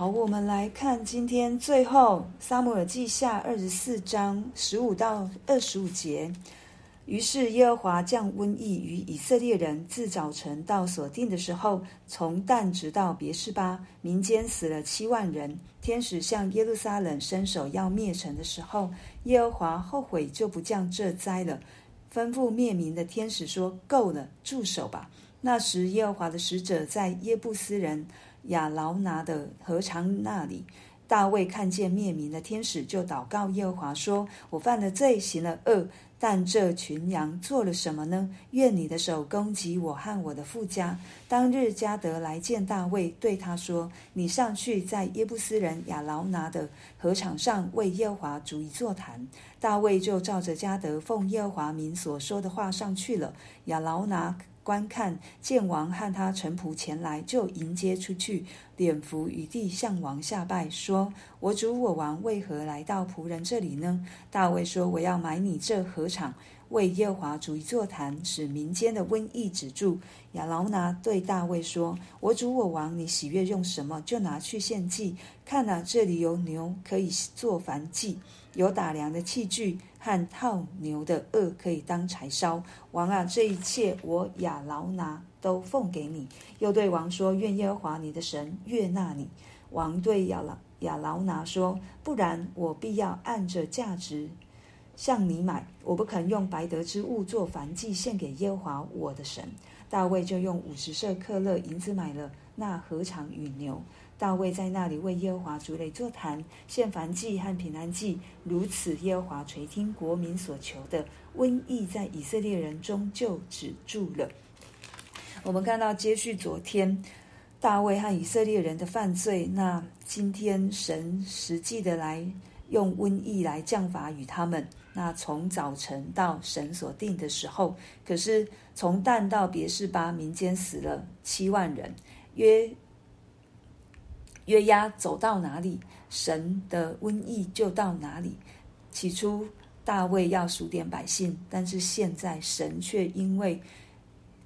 好，我们来看今天最后撒母耳记下二十四章十五到二十五节。于是耶和华降瘟疫于以色列人，自早晨到所定的时候，从但直到别是巴，民间死了七万人。天使向耶路撒冷伸手要灭城的时候，耶和华后悔，就不降这灾了，吩咐灭民的天使说：“够了，住手吧。”那时耶和华的使者在耶布斯人亚劳拿的禾场那里。大卫看见灭民的天使，就祷告耶和华说：“我犯了罪，行了恶。”但这群羊做了什么呢？愿你的手攻击我和我的父家。当日加得来见大卫，对他说：“你上去，在耶布斯人亚劳拿的禾场上为耶和华筑一座坛。”大卫就照着加得奉耶和华名所说的话上去了。亚劳拿观看，见王和他臣仆前来，就迎接出去，脸伏于地，向王下拜，说：“我主我王为何来到仆人这里呢？”大卫说：“我要买你这禾场，为耶和华主一座坛，使民间的瘟疫止住。”亚劳拿对大卫说：“我主我王，你喜悦用什么，就拿去献祭。看哪，这里有牛可以做燔祭，有打粮的器具。”和套牛的轭可以当柴烧。王啊，这一切我亚劳拿都奉给你。又对王说：愿耶和华你的神悦纳你。王对亚劳亚劳拿说：不然，我必要按着价值向你买。我不肯用白得之物做燔祭献给耶和华我的神。大卫就用五十舍客勒银子买了那禾场与牛。大卫在那里为耶和华筑了一座坛，献燔祭和平安祭。如此，耶和华垂听国民所求的，瘟疫在以色列人中就止住了。我们看到接续昨天大卫和以色列人的犯罪，那今天神实际的来用瘟疫来降罚与他们。那从早晨到神所定的时候，可是从旦到别是巴，民间死了七万人，约。约押走到哪里，神的瘟疫就到哪里。起初大卫要数点百姓，但是现在神却因为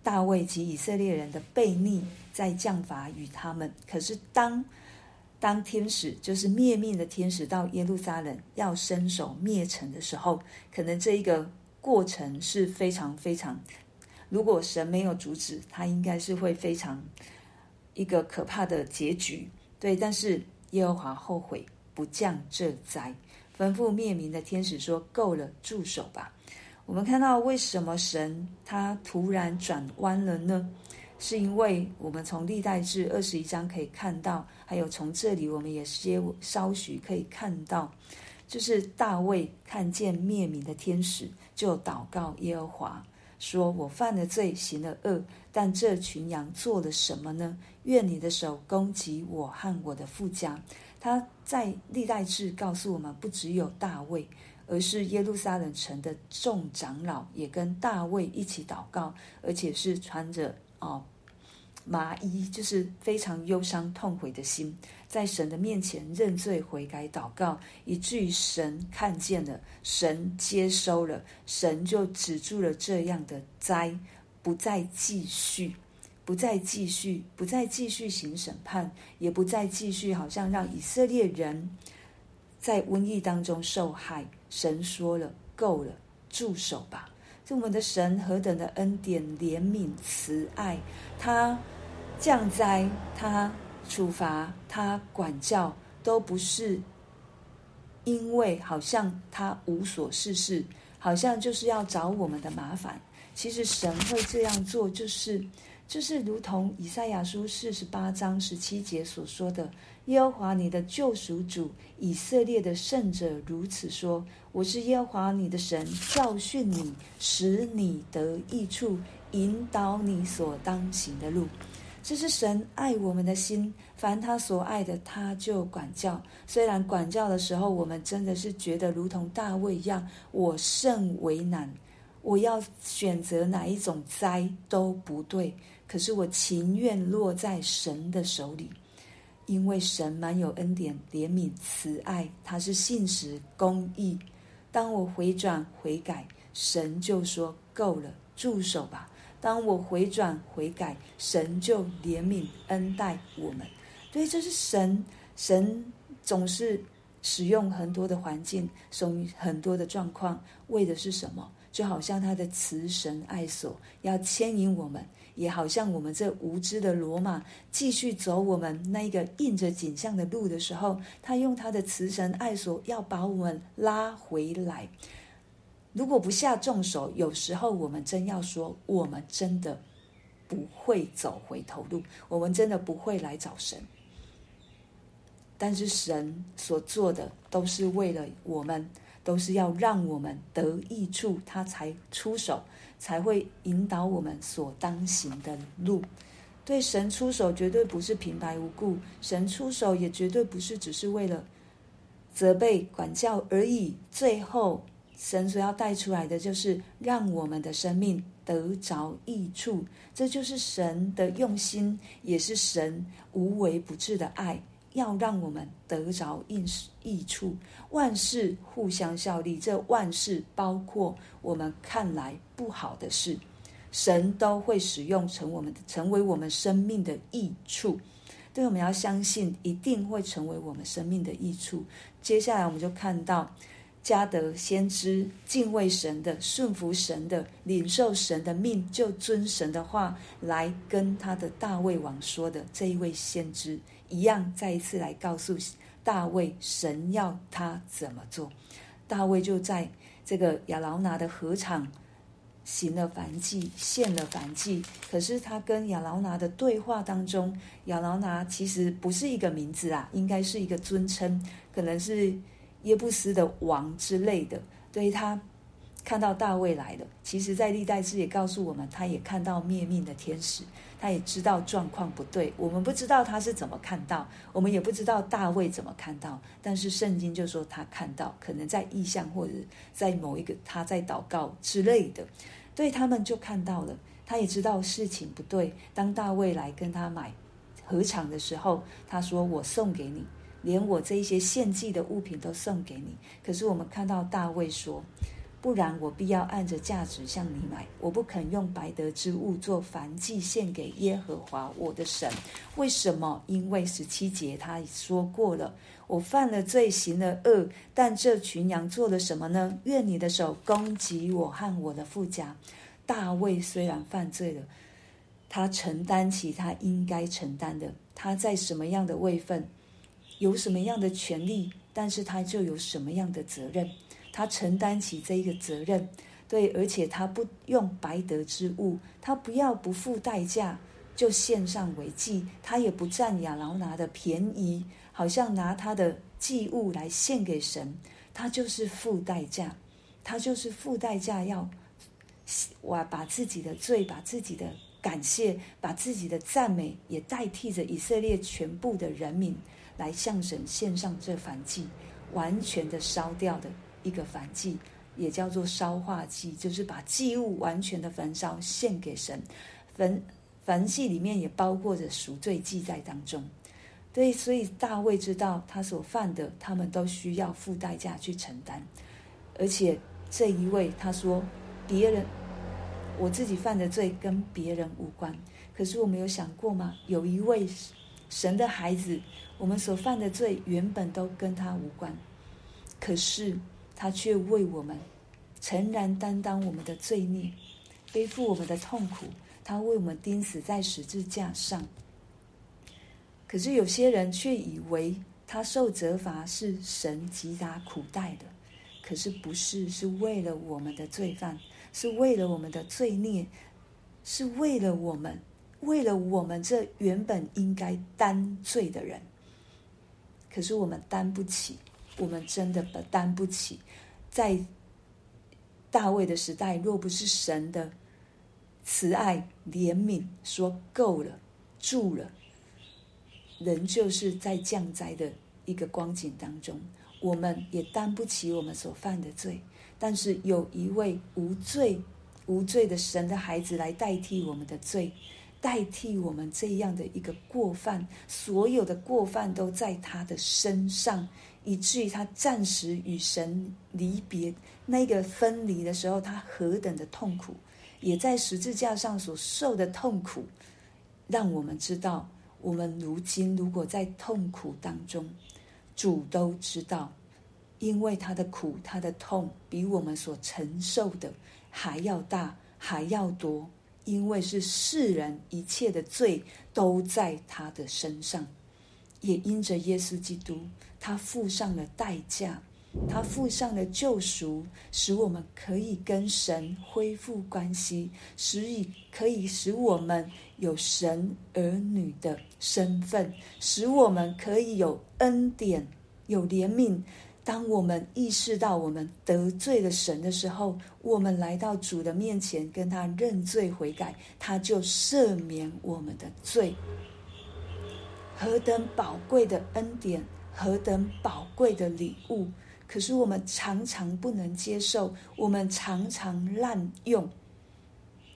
大卫及以色列人的悖逆，在降罚与他们。可是当当天使就是灭命的天使到耶路撒冷要伸手灭城的时候，可能这一个过程是非常非常，如果神没有阻止，他应该是会非常一个可怕的结局。对，但是耶和华后悔，不降这灾，吩咐灭民的天使说：“够了，住手吧。”我们看到为什么神他突然转弯了呢？是因为我们从历代志二十一章可以看到，还有从这里我们也些稍许可以看到，就是大卫看见灭民的天使，就祷告耶和华。说我犯了罪，行了恶，但这群羊做了什么呢？愿你的手攻击我和我的富家。他在历代志告诉我们，不只有大卫，而是耶路撒冷城的众长老也跟大卫一起祷告，而且是穿着哦。麻衣就是非常忧伤痛悔的心，在神的面前认罪悔改祷告，以至于神看见了，神接收了，神就止住了这样的灾，不再继续，不再继续，不再继续行审判，也不再继续，好像让以色列人在瘟疫当中受害。神说了，够了，住手吧。这我们的神何等的恩典、怜悯、慈爱，他。降灾，他处罚，他管教，都不是因为好像他无所事事，好像就是要找我们的麻烦。其实神会这样做，就是就是如同以赛亚书四十八章十七节所说的：“耶和华你的救赎主，以色列的圣者如此说：我是耶和华你的神，教训你，使你得益处，引导你所当行的路。”这是神爱我们的心，凡他所爱的，他就管教。虽然管教的时候，我们真的是觉得如同大卫一样，我甚为难，我要选择哪一种灾都不对。可是我情愿落在神的手里，因为神满有恩典、怜悯、慈爱，他是信实、公义。当我回转悔改，神就说够了，住手吧。当我回转悔改，神就怜悯恩待我们。对，这是神神总是使用很多的环境，使用很多的状况，为的是什么？就好像他的慈神爱所要牵引我们，也好像我们这无知的罗马继续走我们那个印着景象的路的时候，他用他的慈神爱所要把我们拉回来。如果不下重手，有时候我们真要说，我们真的不会走回头路，我们真的不会来找神。但是神所做的都是为了我们。都是要让我们得益处，他才出手，才会引导我们所当行的路。对神出手，绝对不是平白无故；神出手，也绝对不是只是为了责备、管教而已。最后，神所要带出来的，就是让我们的生命得着益处。这就是神的用心，也是神无微不至的爱。要让我们得着益益处，万事互相效力。这万事包括我们看来不好的事，神都会使用成我们的成为我们生命的益处。对，我们要相信，一定会成为我们生命的益处。接下来，我们就看到加得先知敬畏神的、顺服神的、领受神的命，就遵神的话来跟他的大卫王说的这一位先知。一样，再一次来告诉大卫，神要他怎么做。大卫就在这个亚劳拿的禾场行了燔祭，献了燔祭。可是他跟亚劳拿的对话当中，亚劳拿其实不是一个名字啊，应该是一个尊称，可能是耶布斯的王之类的。对他。看到大卫来了，其实，在历代志也告诉我们，他也看到灭命的天使，他也知道状况不对。我们不知道他是怎么看到，我们也不知道大卫怎么看到，但是圣经就说他看到，可能在异象或者在某一个他在祷告之类的，对他们就看到了，他也知道事情不对。当大卫来跟他买禾场的时候，他说：“我送给你，连我这一些献祭的物品都送给你。”可是我们看到大卫说。不然我必要按着价值向你买，我不肯用白得之物做燔祭献给耶和华我的神。为什么？因为十七节他说过了，我犯了罪，行了恶，但这群羊做了什么呢？愿你的手攻击我和我的富家。大卫虽然犯罪了，他承担起他应该承担的。他在什么样的位分，有什么样的权利，但是他就有什么样的责任。他承担起这一个责任，对，而且他不用白得之物，他不要不付代价就献上为祭，他也不占亚劳拿的便宜，好像拿他的祭物来献给神，他就是付代价，他就是付代价要哇，把自己的罪，把自己的感谢，把自己的赞美，也代替着以色列全部的人民。来向神献上这燔祭，完全的烧掉的。一个燔祭，也叫做烧化祭，就是把祭物完全的焚烧献给神。焚燔祭里面也包括着赎罪祭在当中。对，所以大卫知道他所犯的，他们都需要付代价去承担。而且这一位他说，别人我自己犯的罪跟别人无关。可是我没有想过吗？有一位神的孩子，我们所犯的罪原本都跟他无关，可是。他却为我们诚然担当我们的罪孽，背负我们的痛苦。他为我们钉死在十字架上。可是有些人却以为他受责罚是神击打苦待的，可是不是，是为了我们的罪犯，是为了我们的罪孽，是为了我们，为了我们这原本应该担罪的人。可是我们担不起。我们真的担不起，在大卫的时代，若不是神的慈爱怜悯说够了、住了，人就是在降灾的一个光景当中，我们也担不起我们所犯的罪。但是有一位无罪、无罪的神的孩子来代替我们的罪，代替我们这样的一个过犯，所有的过犯都在他的身上。以至于他暂时与神离别，那个分离的时候，他何等的痛苦，也在十字架上所受的痛苦，让我们知道，我们如今如果在痛苦当中，主都知道，因为他的苦、他的痛比我们所承受的还要大、还要多，因为是世人一切的罪都在他的身上，也因着耶稣基督，他付上了代价。他付上了救赎，使我们可以跟神恢复关系，使以可以使我们有神儿女的身份，使我们可以有恩典、有怜悯。当我们意识到我们得罪了神的时候，我们来到主的面前，跟他认罪悔改，他就赦免我们的罪。何等宝贵的恩典，何等宝贵的礼物！可是我们常常不能接受，我们常常滥用，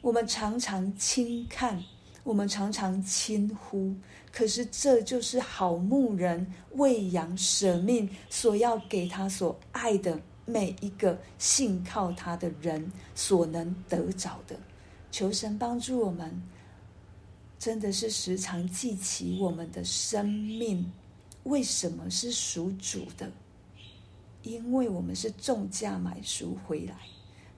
我们常常轻看，我们常常轻忽。可是这就是好牧人喂养舍命所要给他所爱的每一个信靠他的人所能得着的。求神帮助我们，真的是时常记起我们的生命为什么是属主的。因为我们是重价买赎回来，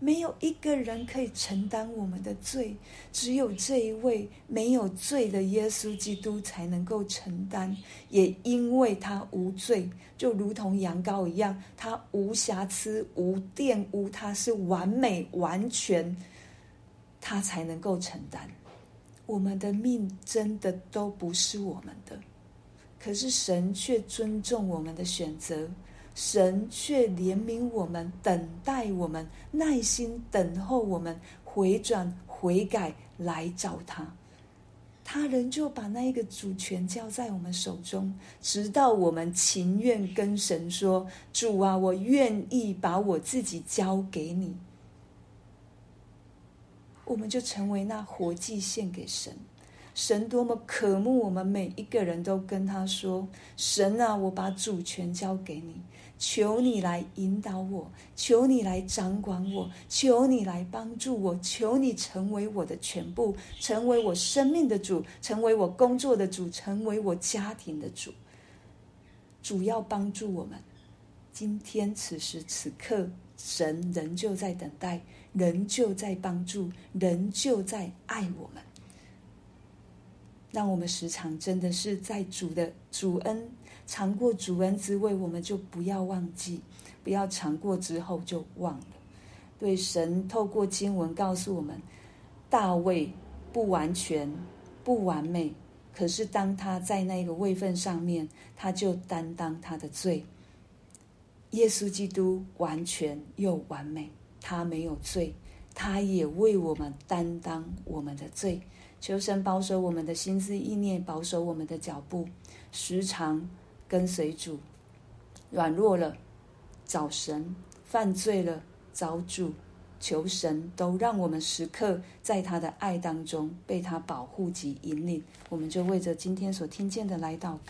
没有一个人可以承担我们的罪，只有这一位没有罪的耶稣基督才能够承担。也因为他无罪，就如同羊羔一样，他无瑕疵、无玷污，他是完美完全，他才能够承担。我们的命真的都不是我们的，可是神却尊重我们的选择。神却怜悯我们，等待我们，耐心等候我们回转悔改来找他。他仍旧把那一个主权交在我们手中，直到我们情愿跟神说：“主啊，我愿意把我自己交给你。”我们就成为那活祭献给神。神多么渴慕我们每一个人都跟他说：“神啊，我把主权交给你。”求你来引导我，求你来掌管我，求你来帮助我，求你成为我的全部，成为我生命的主，成为我工作的主，成为我家庭的主。主要帮助我们。今天此时此刻，神仍旧在等待，仍旧在帮助，仍旧在爱我们。让我们时常真的是在主的主恩。尝过主恩滋味，我们就不要忘记，不要尝过之后就忘了。对，神透过经文告诉我们，大卫不完全、不完美，可是当他在那个位份上面，他就担当他的罪。耶稣基督完全又完美，他没有罪，他也为我们担当我们的罪。求神保守我们的心思意念，保守我们的脚步，时常。跟随主，软弱了找神，犯罪了找主，求神都让我们时刻在他的爱当中被他保护及引领。我们就为着今天所听见的来祷告。